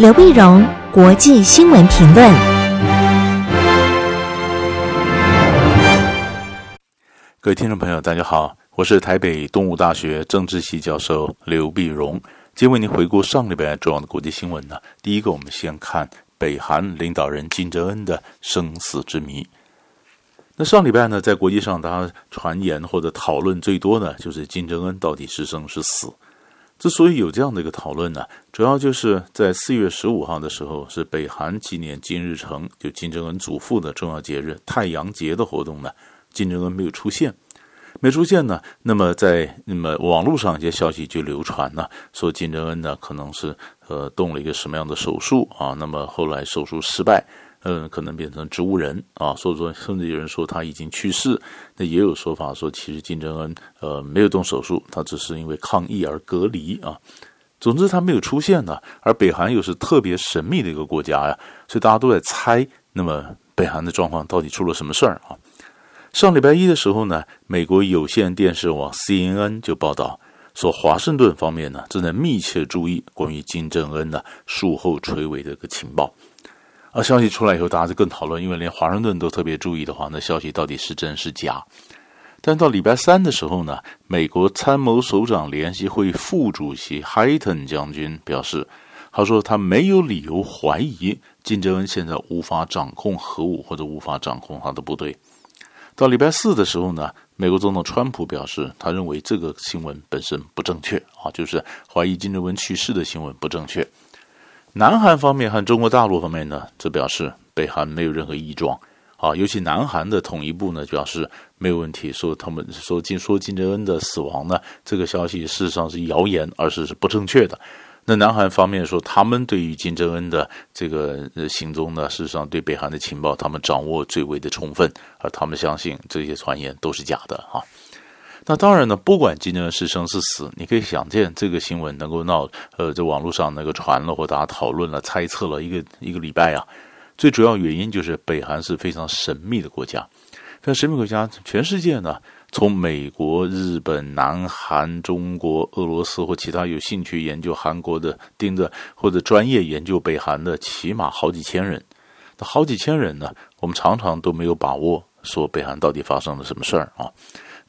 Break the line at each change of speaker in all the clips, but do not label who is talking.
刘碧荣，国际新闻评论。
各位听众朋友，大家好，我是台北东吴大学政治系教授刘碧荣，今天为您回顾上礼拜重要的国际新闻呢。第一个，我们先看北韩领导人金正恩的生死之谜。那上礼拜呢，在国际上，大家传言或者讨论最多的，就是金正恩到底是生是死。之所以有这样的一个讨论呢，主要就是在四月十五号的时候，是北韩纪念金日成，就金正恩祖父的重要节日太阳节的活动呢。金正恩没有出现，没出现呢，那么在那么网络上一些消息就流传呢，说金正恩呢可能是呃动了一个什么样的手术啊，那么后来手术失败。嗯，可能变成植物人啊，所以说甚至有人说他已经去世，那也有说法说其实金正恩呃没有动手术，他只是因为抗议而隔离啊。总之他没有出现呢，而北韩又是特别神秘的一个国家呀，所以大家都在猜，那么北韩的状况到底出了什么事儿啊？上礼拜一的时候呢，美国有线电视网 CNN 就报道说，华盛顿方面呢正在密切注意关于金正恩的术后垂危的一个情报。而消息出来以后，大家就更讨论，因为连华盛顿都特别注意的话，那消息到底是真是假？但到礼拜三的时候呢，美国参谋首长联席会副主席海顿将军表示，他说他没有理由怀疑金正恩现在无法掌控核武或者无法掌控他的部队。到礼拜四的时候呢，美国总统川普表示，他认为这个新闻本身不正确啊，就是怀疑金正恩去世的新闻不正确。南韩方面和中国大陆方面呢，则表示北韩没有任何异状啊，尤其南韩的统一部呢，表示没有问题，说他们说金说金正恩的死亡呢，这个消息事实上是谣言，而是是不正确的。那南韩方面说，他们对于金正恩的这个行踪呢，事实上对北韩的情报，他们掌握最为的充分，而他们相信这些传言都是假的啊。那当然呢，不管今天是生是死，你可以想见这个新闻能够闹，呃，在网络上那个传了或大家讨论了、猜测了一个一个礼拜啊。最主要原因就是北韩是非常神秘的国家，非常神秘国家，全世界呢，从美国、日本、南韩、中国、俄罗斯或其他有兴趣研究韩国的、盯着或者专业研究北韩的，起码好几千人。那好几千人呢，我们常常都没有把握说北韩到底发生了什么事儿啊。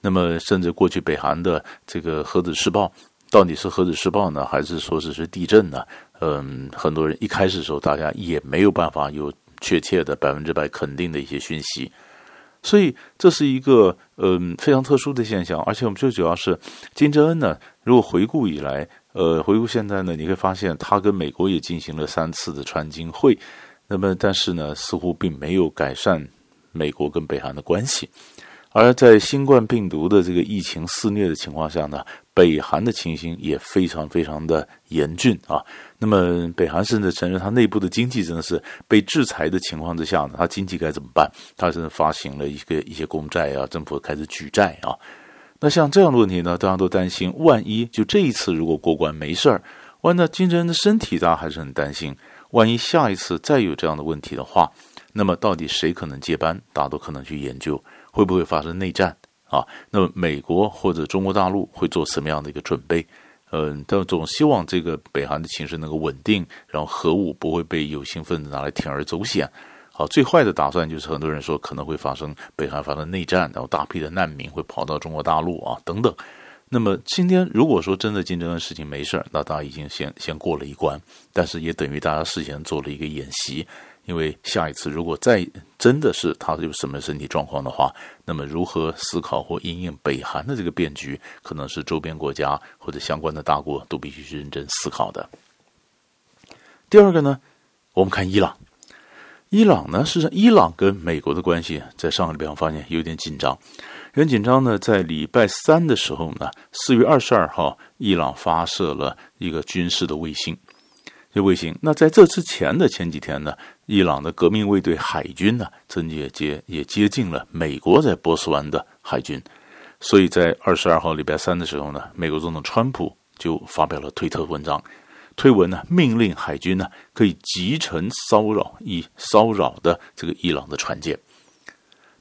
那么，甚至过去北韩的这个核子试爆，到底是核子试爆呢，还是说只是地震呢？嗯，很多人一开始的时候，大家也没有办法有确切的百分之百肯定的一些讯息，所以这是一个嗯非常特殊的现象。而且我们最主要是金正恩呢，如果回顾以来，呃，回顾现在呢，你会发现他跟美国也进行了三次的川金会，那么但是呢，似乎并没有改善美国跟北韩的关系。而在新冠病毒的这个疫情肆虐的情况下呢，北韩的情形也非常非常的严峻啊。那么北韩甚至承认，他内部的经济真的是被制裁的情况之下呢，他经济该怎么办？他甚至发行了一个一些公债啊，政府开始举债啊。那像这样的问题呢，大家都担心，万一就这一次如果过关没事儿，万一金正恩的身体，大家还是很担心。万一下一次再有这样的问题的话，那么到底谁可能接班？大家都可能去研究。会不会发生内战啊？那么美国或者中国大陆会做什么样的一个准备？嗯，但总希望这个北韩的情势能够稳定，然后核武不会被有心分子拿来铤而走险。好，最坏的打算就是很多人说可能会发生北韩发生内战，然后大批的难民会跑到中国大陆啊等等。那么今天如果说真的金正恩事情没事儿，那大家已经先先过了一关，但是也等于大家事先做了一个演习。因为下一次如果再真的是他有什么身体状况的话，那么如何思考或因应北韩的这个变局，可能是周边国家或者相关的大国都必须认真思考的。第二个呢，我们看伊朗，伊朗呢，事实上伊朗跟美国的关系在上个礼拜我发现有点紧张，很紧张呢。在礼拜三的时候呢，四月二十二号，伊朗发射了一个军事的卫星。这卫星，那在这之前的前几天呢，伊朗的革命卫队海军呢，曾经也接也接近了美国在波斯湾的海军，所以在二十二号礼拜三的时候呢，美国总统川普就发表了推特文章，推文呢命令海军呢可以集成骚扰以骚扰的这个伊朗的船舰。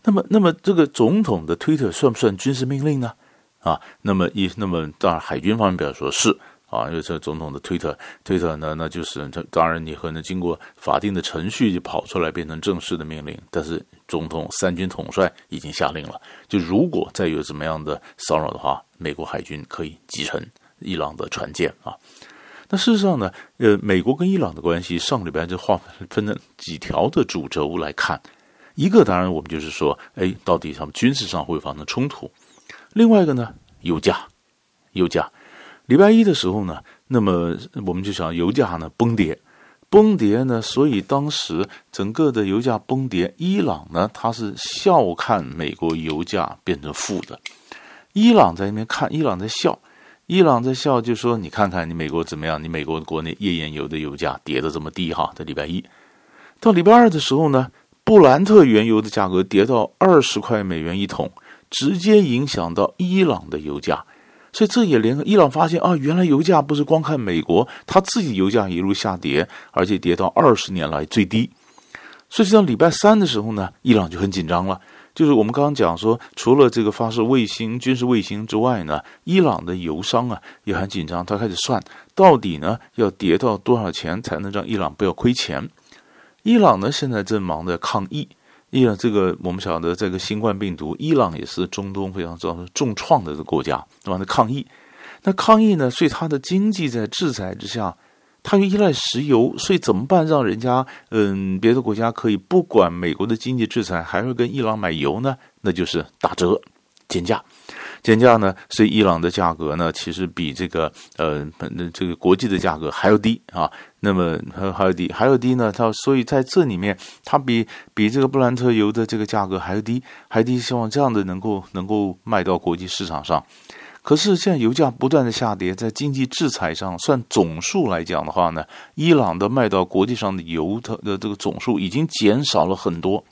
那么，那么这个总统的推特算不算军事命令呢？啊，那么一那么当然海军方面表示说是。啊，因为这总统的推特，推特呢，那就是当然你可能经过法定的程序就跑出来变成正式的命令，但是总统三军统帅已经下令了，就如果再有怎么样的骚扰的话，美国海军可以击沉伊朗的船舰啊。那事实上呢，呃，美国跟伊朗的关系上礼拜就划分了几条的主轴来看，一个当然我们就是说，哎，到底他们军事上会发生冲突，另外一个呢，油价，油价。礼拜一的时候呢，那么我们就想油价呢崩跌，崩跌呢，所以当时整个的油价崩跌，伊朗呢他是笑看美国油价变成负的，伊朗在那边看，伊朗在笑，伊朗在笑，就说你看看你美国怎么样，你美国国内页岩油的油价跌得这么低哈，在礼拜一，到礼拜二的时候呢，布兰特原油的价格跌到二十块美元一桶，直接影响到伊朗的油价。所以这也连伊朗发现啊，原来油价不是光看美国，他自己油价一路下跌，而且跌到二十年来最低。所以到礼拜三的时候呢，伊朗就很紧张了。就是我们刚刚讲说，除了这个发射卫星、军事卫星之外呢，伊朗的油商啊也很紧张，他开始算到底呢要跌到多少钱才能让伊朗不要亏钱。伊朗呢现在正忙着抗议。伊朗这个我们晓得，这个新冠病毒，伊朗也是中东非常造成重创的国家，对吧？那抗议，那抗议呢？所以它的经济在制裁之下，它又依赖石油，所以怎么办？让人家嗯，别的国家可以不管美国的经济制裁，还会跟伊朗买油呢？那就是打折、减价。减价呢，所以伊朗的价格呢，其实比这个呃，这个国际的价格还要低啊。那么还还有低，还有低呢。它所以在这里面，它比比这个布兰特油的这个价格还要低，还低。希望这样的能够能够卖到国际市场上。可是现在油价不断的下跌，在经济制裁上算总数来讲的话呢，伊朗的卖到国际上的油的的这个总数已经减少了很多。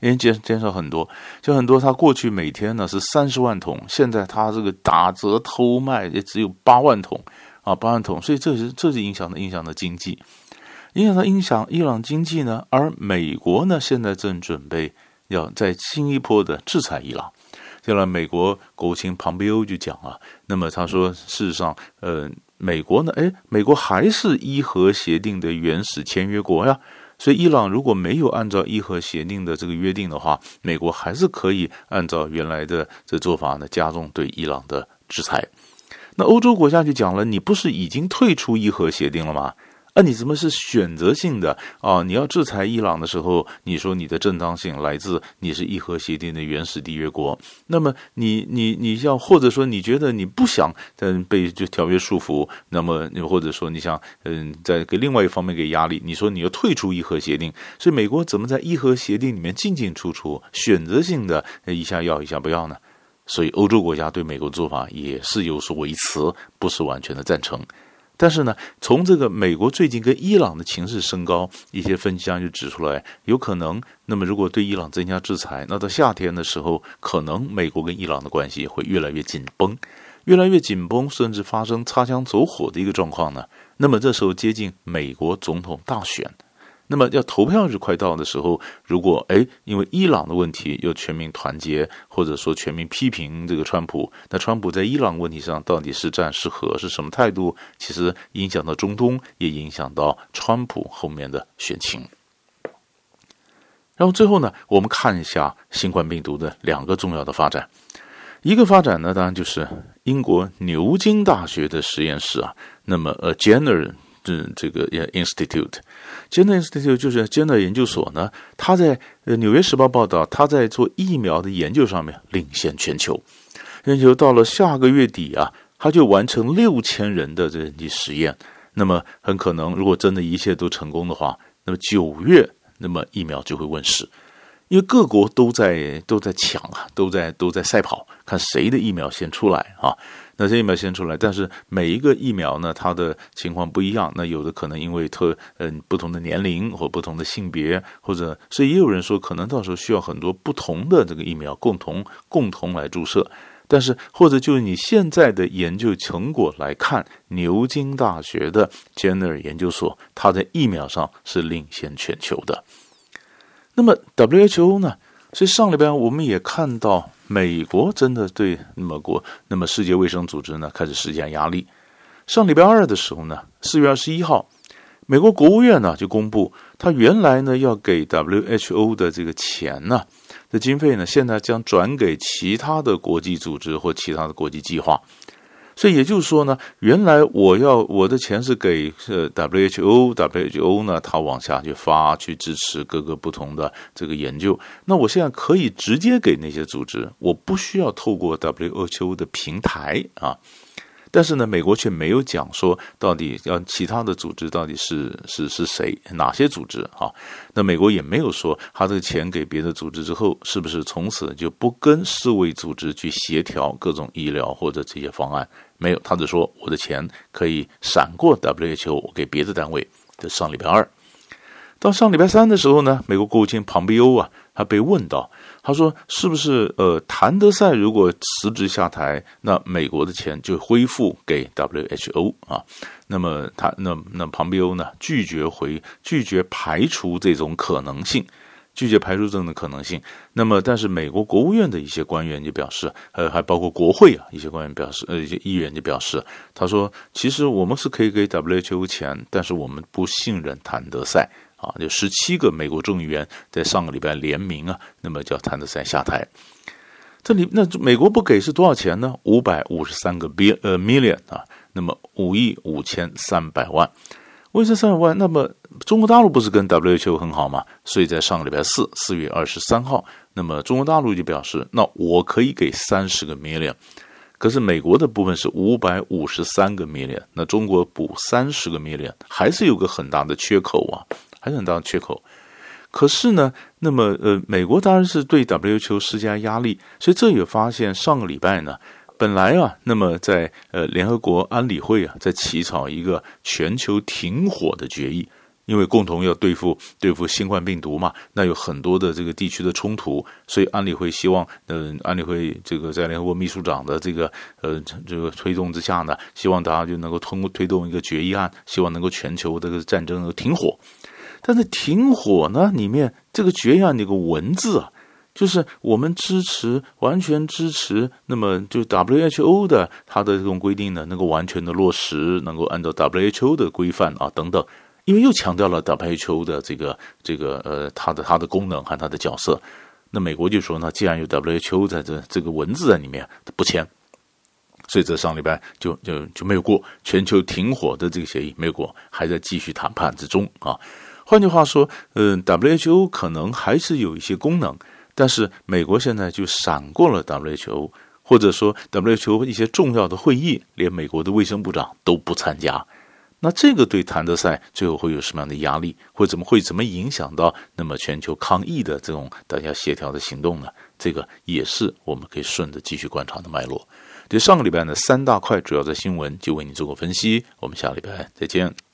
已经减减少很多，就很多。他过去每天呢是三十万桶，现在他这个打折偷卖也只有八万桶啊，八万桶。所以这是这是影响的影响的经济，影响的影响伊朗经济呢。而美国呢现在正准备要在新一波的制裁伊朗。后来美国国务卿庞培欧就讲啊，那么他说事实上，呃，美国呢，哎，美国还是伊核协定的原始签约国呀。所以，伊朗如果没有按照伊核协定的这个约定的话，美国还是可以按照原来的这做法呢，加重对伊朗的制裁。那欧洲国家就讲了，你不是已经退出伊核协定了吗？啊、你怎么是选择性的啊？你要制裁伊朗的时候，你说你的正当性来自你是伊核协定的原始缔约国。那么你你你要或者说你觉得你不想嗯被这条约束缚，那么你或者说你想嗯再给另外一方面给压力，你说你要退出伊核协定，所以美国怎么在伊核协定里面进进出出，选择性的一下要一下不要呢？所以欧洲国家对美国做法也是有所维持，不是完全的赞成。但是呢，从这个美国最近跟伊朗的情势升高，一些分析家就指出来，有可能，那么如果对伊朗增加制裁，那到夏天的时候，可能美国跟伊朗的关系会越来越紧绷，越来越紧绷，甚至发生擦枪走火的一个状况呢。那么这时候接近美国总统大选。那么要投票日快到的时候，如果哎，因为伊朗的问题又全民团结，或者说全民批评这个川普，那川普在伊朗问题上到底是战是和，是什么态度？其实影响到中东，也影响到川普后面的选情。然后最后呢，我们看一下新冠病毒的两个重要的发展。一个发展呢，当然就是英国牛津大学的实验室啊，那么呃，Jenner。是这个 Institute，Jenner Institute 就是 Jenner 研究所呢。他在呃《纽约时报》报道，他在做疫苗的研究上面领先全球。全球到了下个月底啊，他就完成六千人的这些实验。那么很可能，如果真的一切都成功的话，那么九月，那么疫苗就会问世。因为各国都在都在抢啊，都在都在赛跑，看谁的疫苗先出来啊。那这疫苗先出来，但是每一个疫苗呢，它的情况不一样。那有的可能因为特嗯不同的年龄或不同的性别，或者所以也有人说，可能到时候需要很多不同的这个疫苗共同共同来注射。但是或者就你现在的研究成果来看，牛津大学的 Jenner 研究所，它在疫苗上是领先全球的。那么 WHO 呢？所以上礼拜我们也看到，美国真的对那么国，那么世界卫生组织呢开始施加压力。上礼拜二的时候呢，四月二十一号，美国国务院呢就公布，他原来呢要给 WHO 的这个钱呢，的经费呢，现在将转给其他的国际组织或其他的国际计划。所以也就是说呢，原来我要我的钱是给呃 WHO，WHO 呢，它往下去发去支持各个不同的这个研究。那我现在可以直接给那些组织，我不需要透过 WHO 的平台啊。但是呢，美国却没有讲说到底要其他的组织到底是是是谁哪些组织啊？那美国也没有说他这个钱给别的组织之后，是不是从此就不跟世卫组织去协调各种医疗或者这些方案？没有，他只说我的钱可以闪过 WHO，给别的单位。这上礼拜二，到上礼拜三的时候呢，美国国务卿庞贝欧啊，他被问到。他说：“是不是呃，谭德赛如果辞职下台，那美国的钱就恢复给 WHO 啊？那么他那那庞贝欧呢，拒绝回拒绝排除这种可能性，拒绝排除这种可能性。那么，但是美国国务院的一些官员就表示，呃，还包括国会啊一些官员表示，呃，一些议员就表示，他说，其实我们是可以给 WHO 钱，但是我们不信任谭德赛。”啊，就十七个美国众议员在上个礼拜联名啊，那么叫谭德塞下台。这里那美国不给是多少钱呢？五百五十三个 bill 呃 million 啊，那么五亿五千三百万。为这三百万，那么中国大陆不是跟 WHO 很好吗？所以在上个礼拜四，四月二十三号，那么中国大陆就表示，那我可以给三十个 million。可是美国的部分是五百五十三个 million，那中国补三十个 million，还是有个很大的缺口啊。还是很大的缺口，可是呢，那么呃，美国当然是对 WHO 施加压力，所以这也发现上个礼拜呢，本来啊，那么在呃联合国安理会啊，在起草一个全球停火的决议，因为共同要对付对付新冠病毒嘛，那有很多的这个地区的冲突，所以安理会希望，嗯、安理会这个在联合国秘书长的这个呃这个推动之下呢，希望大家就能够通过推动一个决议案，希望能够全球这个战争能够停火。但是停火呢？里面这个决议案那个文字啊，就是我们支持，完全支持。那么就 WHO 的它的这种规定呢，能够完全的落实，能够按照 WHO 的规范啊等等。因为又强调了 WHO 的这个这个呃它的它的功能和它的角色。那美国就说呢，既然有 WHO 在这这个文字在里面，不签，所以这上礼拜就就就没有过全球停火的这个协议，没有过，还在继续谈判之中啊。换句话说，嗯，WHO 可能还是有一些功能，但是美国现在就闪过了 WHO，或者说 WHO 一些重要的会议，连美国的卫生部长都不参加。那这个对谭德塞最后会有什么样的压力，会怎么会怎么影响到那么全球抗疫的这种大家协调的行动呢？这个也是我们可以顺着继续观察的脉络。这上个礼拜呢，三大块主要的新闻就为你做过分析，我们下礼拜再见。